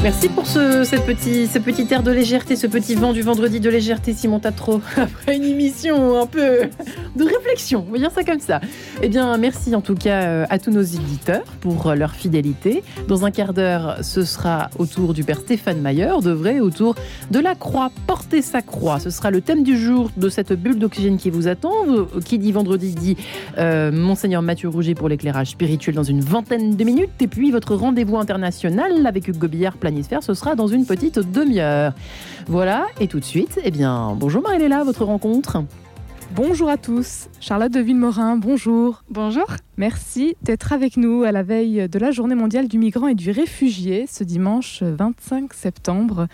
Merci pour ce, petit, air de légèreté, ce petit vent du vendredi de légèreté, Simon Tatro, après une émission un peu de réflexion, on ça comme ça. Eh bien, merci en tout cas euh, à tous nos éditeurs pour leur fidélité. Dans un quart d'heure, ce sera autour du père Stéphane Mayer, de vrai, autour de la croix, porter sa croix. Ce sera le thème du jour de cette bulle d'oxygène qui vous attend. Qui dit vendredi dit euh, Monseigneur Mathieu Rouget pour l'éclairage spirituel dans une vingtaine de minutes. Et puis votre rendez-vous international avec Hugo Billard Planisphère, ce sera dans une petite demi-heure. Voilà, et tout de suite, eh bien, bonjour Marie-Léla, votre rencontre. Bonjour à tous, Charlotte de Villemorin, bonjour. Bonjour. Merci d'être avec nous à la veille de la Journée mondiale du migrant et du réfugié ce dimanche 25 septembre.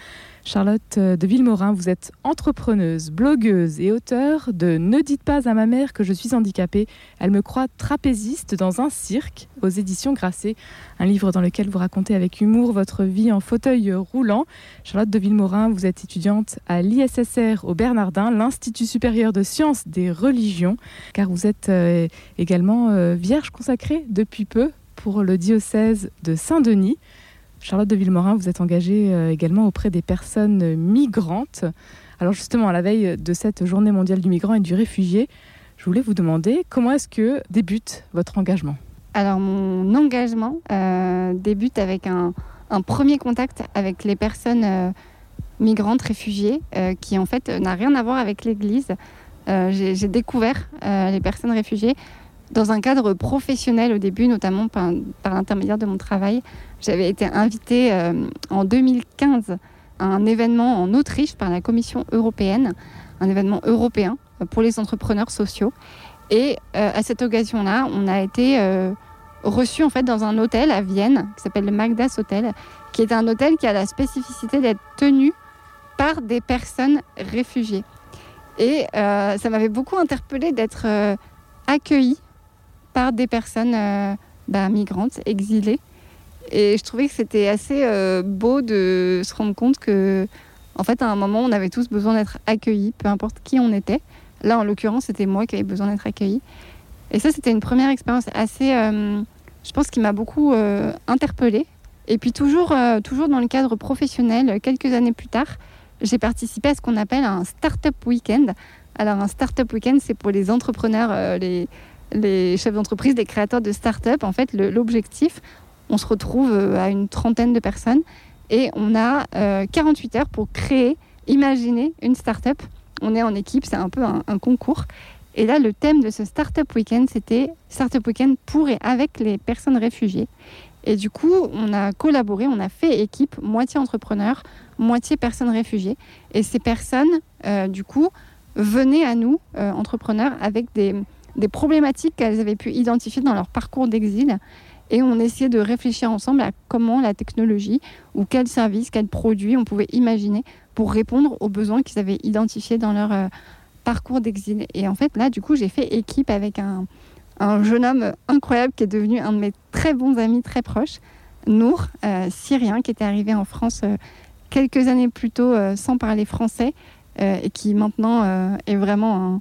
Charlotte de Villemorin, vous êtes entrepreneuse, blogueuse et auteure de Ne dites pas à ma mère que je suis handicapée. Elle me croit trapéziste dans un cirque aux éditions Grasset, un livre dans lequel vous racontez avec humour votre vie en fauteuil roulant. Charlotte de Villemorin, vous êtes étudiante à l'ISSR au Bernardin, l'Institut supérieur de sciences des religions, car vous êtes euh, également euh, vierge consacrée depuis peu pour le diocèse de Saint-Denis. Charlotte de Villemorin, vous êtes engagée euh, également auprès des personnes migrantes. Alors justement, à la veille de cette journée mondiale du migrant et du réfugié, je voulais vous demander comment est-ce que débute votre engagement? Alors mon engagement euh, débute avec un, premier contact avec les personnes euh, migrantes, réfugiées, qui en fait n'a rien à voir avec l'Église. J'ai découvert les personnes réfugiées dans un cadre professionnel au début, notamment par, l'intermédiaire de mon travail. J'avais été invitée euh, en 2015 à un événement en Autriche par la Commission européenne, un événement européen pour les entrepreneurs sociaux. Et euh, à cette occasion-là, on a été euh, reçu en fait dans un hôtel à Vienne qui s'appelle le Magdas Hotel, qui est un hôtel qui a la spécificité d'être tenu par des personnes réfugiées. Et euh, ça m'avait beaucoup interpellée d'être accueillie par des personnes euh, bah, migrantes, exilées. Et je trouvais que c'était assez euh, beau de se rendre compte que, en fait, à un moment, on avait tous besoin d'être accueillis, peu importe qui on était. Là, en l'occurrence, c'était moi qui avais besoin d'être accueillie. Et ça, c'était une première expérience assez, euh, je pense, qui m'a beaucoup interpellée. Et puis toujours, toujours dans le cadre professionnel, quelques années plus tard, j'ai participé à ce qu'on appelle un Startup Weekend. Alors un Startup Weekend, c'est pour les entrepreneurs, les, les chefs d'entreprise, les créateurs de start-up. En fait, l'objectif, on se retrouve euh, à une trentaine de personnes et on a euh, 48 heures pour créer, imaginer une start-up. On est en équipe, c'est un peu un, un concours. Et là, le thème de ce Startup Weekend, c'était Startup Weekend pour et avec les personnes réfugiées. Et du coup, on a collaboré, on a fait équipe, moitié entrepreneurs, moitié personnes réfugiées. Et ces personnes, euh, du coup, venaient à nous, euh, entrepreneurs, avec des, des problématiques qu'elles avaient pu identifier dans leur parcours d'exil. Et on essayait de réfléchir ensemble à comment la technologie ou quel service, quel produit on pouvait imaginer pour répondre aux besoins qu'ils avaient identifiés dans leur euh, parcours d'exil. Et en fait, là, du coup, j'ai fait équipe avec un, un jeune homme incroyable qui est devenu un de mes très bons amis, très proches, Nour, euh, syrien, qui était arrivé en France euh, quelques années plus tôt sans parler français et qui maintenant est vraiment un,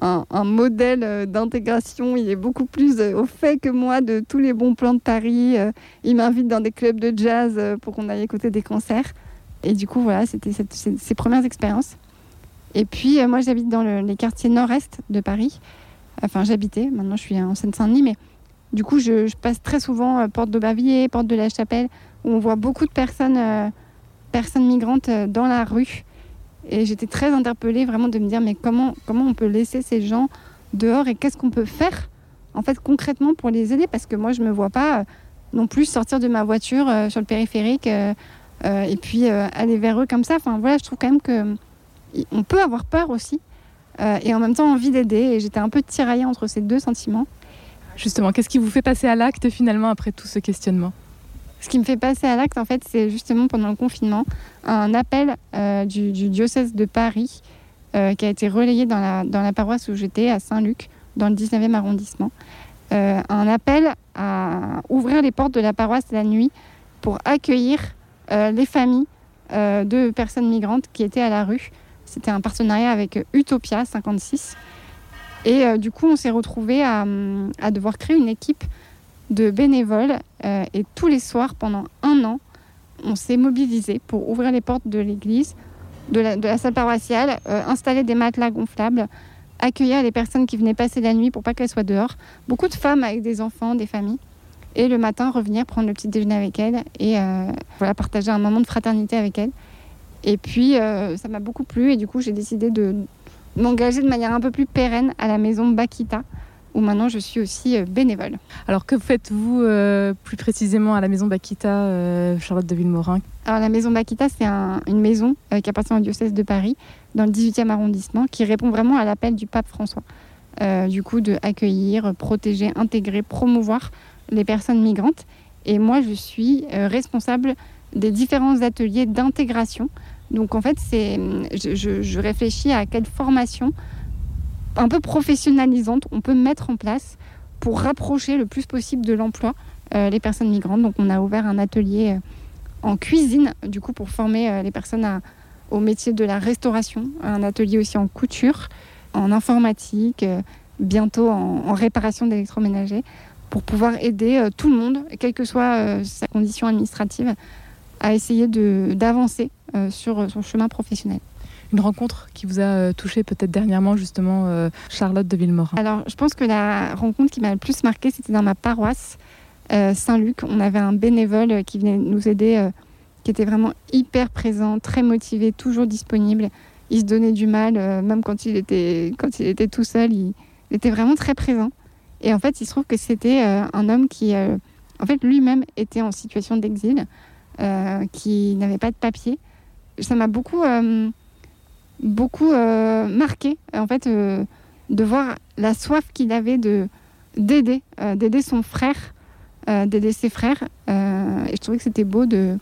un, modèle euh, d'intégration. Il est beaucoup plus euh, au fait que moi de tous les bons plans de Paris. Euh, il m'invite dans des clubs de jazz pour qu'on aille écouter des concerts. Et du coup, voilà, c'était ces premières expériences. Et puis, moi, j'habite dans le- les quartiers nord-est de Paris. Enfin, j'habitais, maintenant je suis en Seine-Saint-Denis, mais du coup, je, passe très souvent porte de Bavier, porte de la Chapelle, où on voit beaucoup de personnes, personnes migrantes dans la rue. Et j'étais très interpellée vraiment de me dire, mais comment, comment on peut laisser ces gens dehors et qu'est-ce qu'on peut faire, en fait, concrètement pour les aider? Parce que moi, je ne me vois pas euh, non plus sortir de ma voiture euh, sur le périphérique euh, et puis aller vers eux comme ça. Enfin, voilà, je trouve quand même que on peut avoir peur aussi. et en même temps envie d'aider. Et j'étais un peu tiraillée entre ces deux sentiments. Justement, qu'est-ce qui vous fait passer à l'acte finalement après tout ce questionnement? Ce qui me fait passer à l'acte, en fait, c'est justement pendant le confinement, un appel euh, du, diocèse de Paris euh, qui a été relayé dans la, paroisse où j'étais, à Saint-Luc, dans le 19e arrondissement. Euh, un appel à ouvrir les portes de la paroisse la nuit pour accueillir les familles de personnes migrantes qui étaient à la rue. C'était un partenariat avec Utopia 56. Et du coup, on s'est retrouvés à, à devoir créer une équipe de bénévoles. euh, et tous les soirs, pendant un an, on s'est mobilisé pour ouvrir les portes de l'église, de la, salle paroissiale, installer des matelas gonflables, accueillir les personnes qui venaient passer la nuit pour pas qu'elles soient dehors. Beaucoup de femmes avec des enfants, des familles. Et le matin, revenir prendre le petit déjeuner avec elles et voilà, partager un moment de fraternité avec elles. Et puis, ça m'a beaucoup plu et du coup, j'ai décidé de m'engager de manière un peu plus pérenne à la maison Bakita, où maintenant je suis aussi euh, bénévole. Alors que faites-vous euh, plus précisément à la maison Bakita, euh, Charlotte de Villemorin? Alors la maison Bakita, c'est une maison qui appartient au diocèse de Paris, dans le 18e arrondissement, qui répond vraiment à l'appel du pape François. du coup, de accueillir, protéger, intégrer, promouvoir les personnes migrantes. Et moi, je suis responsable des différents ateliers d'intégration donc en fait, c'est, je, réfléchis à quelle formation un peu professionnalisante on peut mettre en place pour rapprocher le plus possible de l'emploi euh, les personnes migrantes. Donc on a ouvert un atelier euh, en cuisine, du coup, pour former euh, les personnes au métier de la restauration, un atelier aussi en couture, en informatique, bientôt en, réparation d'électroménager, pour pouvoir aider tout le monde, quelle que soit sa condition administrative, à essayer d'avancer sur son chemin professionnel. Une rencontre qui vous a euh, touché peut-être dernièrement, justement, euh, Charlotte de Villemorin? Alors, je pense que la rencontre qui m'a le plus marqué, c'était dans ma paroisse, Saint-Luc. On avait un bénévole qui venait nous aider, qui était vraiment hyper présent, très motivé, toujours disponible. Il se donnait du mal, même quand il, était, quand il était tout seul, il, était vraiment très présent. Et en fait, il se trouve que c'était un homme qui, en fait, lui-même était en situation d'exil, qui n'avait pas de papier ça m'a beaucoup, euh, beaucoup euh, marqué, en fait, euh, de voir la soif qu'il avait de d'aider, d'aider son frère, d'aider ses frères. et je trouvais que c'était beau de,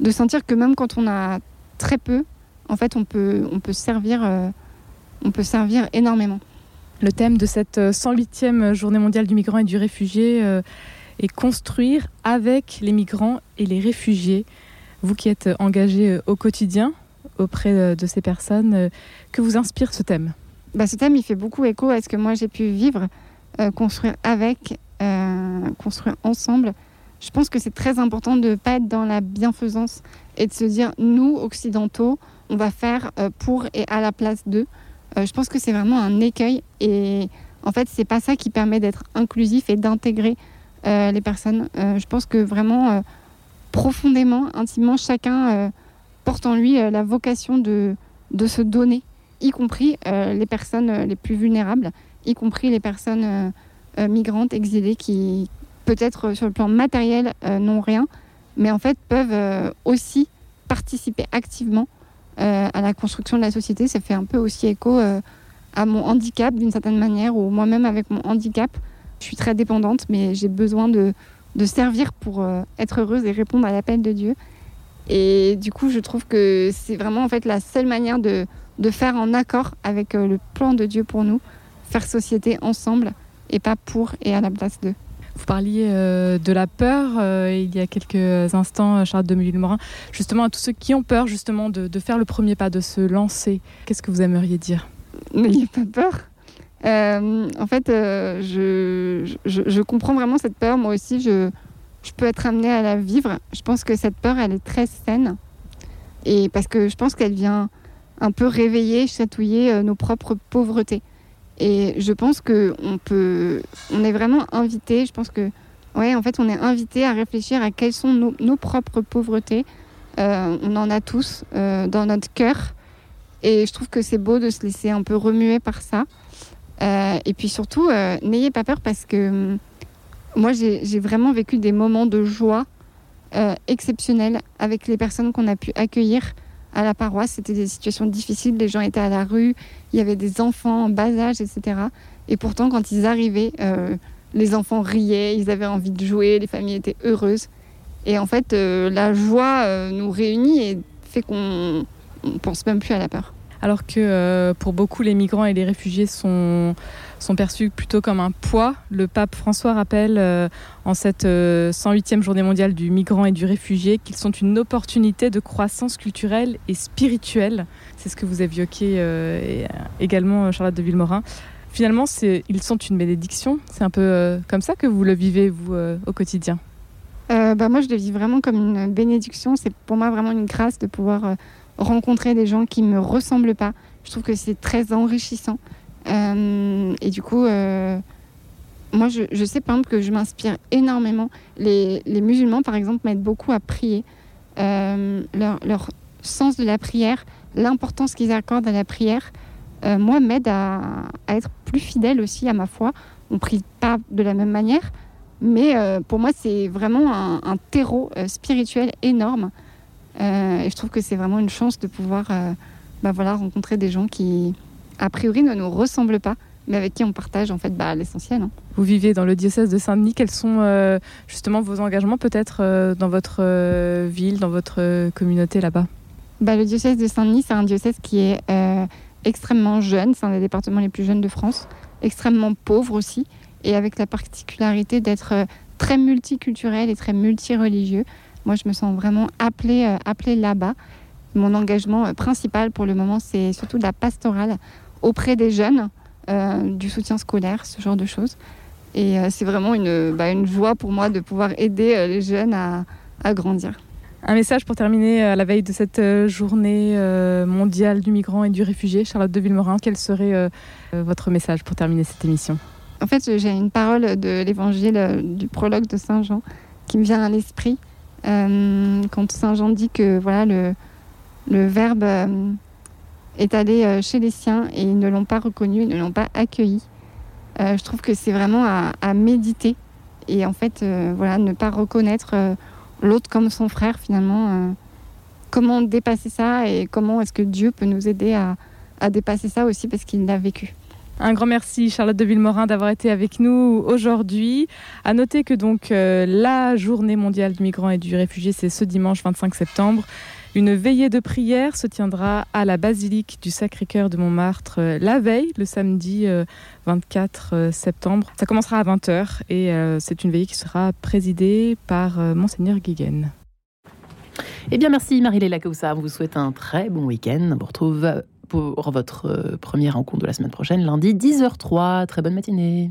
de sentir que même quand on a très peu, en fait, on peut, on peut, servir, on peut servir énormément. Le thème de cette 108e journée mondiale du migrant et du réfugié est construire avec les migrants et les réfugiés. Vous qui êtes engagé euh, au quotidien auprès euh, de ces personnes, euh, que vous inspire ce thème? Bah, Ce thème, il fait beaucoup écho à ce que moi j'ai pu vivre, construire avec, construire ensemble. Je pense que c'est très important de ne pas être dans la bienfaisance et de se dire, nous, occidentaux, on va faire pour et à la place d'eux. je pense que c'est vraiment un écueil et en fait, c'est pas ça qui permet d'être inclusif et d'intégrer les personnes. je pense que vraiment profondément, intimement, chacun euh, porte en lui euh, la vocation de, se donner, y compris euh, les personnes les plus vulnérables, y compris les personnes migrantes, exilées, qui peut-être sur le plan matériel n'ont rien, mais en fait peuvent aussi participer activement à la construction de la société. Ça fait un peu aussi écho à mon handicap d'une certaine manière, ou moi-même avec mon handicap, je suis très dépendante, mais j'ai besoin de, servir pour euh, être heureuse et répondre à l'appel de Dieu. Et du coup, je trouve que c'est vraiment en fait la seule manière de, de faire en accord avec euh, le plan de Dieu pour nous, faire société ensemble et pas pour et à la place d'eux. Vous parliez euh, de la peur il y a quelques instants, Charlotte de Morin. Justement, à tous ceux qui ont peur justement de, de faire le premier pas, de se lancer, qu'est-ce que vous aimeriez dire? N'ayez pas peur. Euh, en fait, euh, je, comprends vraiment cette peur. Moi aussi, je, peux être amenée à la vivre. Je pense que cette peur, elle est très saine. Et parce que je pense qu'elle vient un peu réveiller, chatouiller euh, nos propres pauvretés. Et je pense qu'on peut, on est vraiment invité. Je pense que, ouais, en fait, on est invité à réfléchir à quelles sont nos, propres pauvretés. on en a tous dans notre cœur. Et je trouve que c'est beau de se laisser un peu remuer par ça. Euh, et puis surtout, euh, n'ayez pas peur parce que hum, moi, j'ai vraiment vécu des moments de joie euh, exceptionnels avec les personnes qu'on a pu accueillir à la paroisse. C'était des situations difficiles, les gens étaient à la rue, il y avait des enfants en bas âge, etc. Et pourtant, quand ils arrivaient, les enfants riaient, ils avaient envie de jouer, les familles étaient heureuses. Et en fait, la joie nous réunit et fait qu'on ne pense même plus à la peur alors que euh, pour beaucoup les migrants et les réfugiés sont, perçus plutôt comme un poids. Le pape François rappelle euh, en cette 108e euh, journée mondiale du migrant et du réfugié qu'ils sont une opportunité de croissance culturelle et spirituelle. C'est ce que vous évoquez également, Charlotte de Villemorin. Finalement, ils sont une bénédiction. C'est un peu comme ça que vous le vivez, vous, au quotidien? bah, Moi, je le vis vraiment comme une bénédiction. C'est pour moi vraiment une grâce de pouvoir rencontrer des gens qui ne me ressemblent pas. Je trouve que c'est très enrichissant. et du coup, moi, je, sais par exemple que je m'inspire énormément. Les, musulmans, par exemple, m'aident beaucoup à prier. leur, sens de la prière, l'importance qu'ils accordent à la prière, euh, moi, m'aide à, être plus fidèle aussi à ma foi. On prie pas de la même manière, mais euh, pour moi, c'est vraiment un, terreau euh, spirituel énorme. Et je trouve que c'est vraiment une chance de pouvoir bah, voilà, rencontrer des gens qui, a priori, ne nous ressemblent pas, mais avec qui on partage en fait bah, l'essentiel. Hein. Vous vivez dans le diocèse de Saint-Denis. Quels sont justement vos engagements peut-être dans votre ville, dans votre communauté là-bas? Bah, Le diocèse de Saint-Denis, c'est un diocèse qui est extrêmement jeune, c'est un des départements les plus jeunes de France, extrêmement pauvre aussi, et avec la particularité d'être euh, très multiculturel et très multireligieux. Moi, je me sens vraiment appelée, euh, appelée là-bas. Mon engagement euh, principal pour le moment, c'est surtout de la pastorale auprès des jeunes, du soutien scolaire, ce genre de choses. Et c'est vraiment une, bah, une joie pour moi de pouvoir aider les jeunes à, à grandir. Un message pour terminer à la veille de cette euh, journée euh, mondiale du migrant et du réfugié, Charlotte de Villemorin. Quel serait euh, votre message pour terminer cette émission? En fait, j'ai une parole de l'évangile du prologue de Saint Jean qui me vient à l'esprit quand Saint Jean dit que voilà le, le Verbe est allé chez les siens et ils ne l'ont pas reconnu, ils ne l'ont pas accueilli. je trouve que c'est vraiment à, à, méditer et en fait voilà ne pas reconnaître l'autre comme son frère finalement. Euh, comment dépasser ça et comment est-ce que Dieu peut nous aider à, dépasser ça aussi parce qu'il l'a vécu. Un grand merci Charlotte de Villemorin d'avoir été avec nous aujourd'hui. À noter que donc euh, la journée mondiale du migrant et du réfugié c'est ce dimanche 25 septembre. Une veillée de prière se tiendra à la basilique du Sacré-Cœur de Montmartre euh, la veille, le samedi 24 euh, septembre. Ça commencera à 20h et c'est une veillée qui sera présidée par Monseigneur Guiguen. Eh bien, merci Marie-Léla Kaussa. On vous souhaite un très bon week-end. On vous retrouve pour votre première rencontre de la semaine prochaine, lundi 10h03. Très bonne matinée.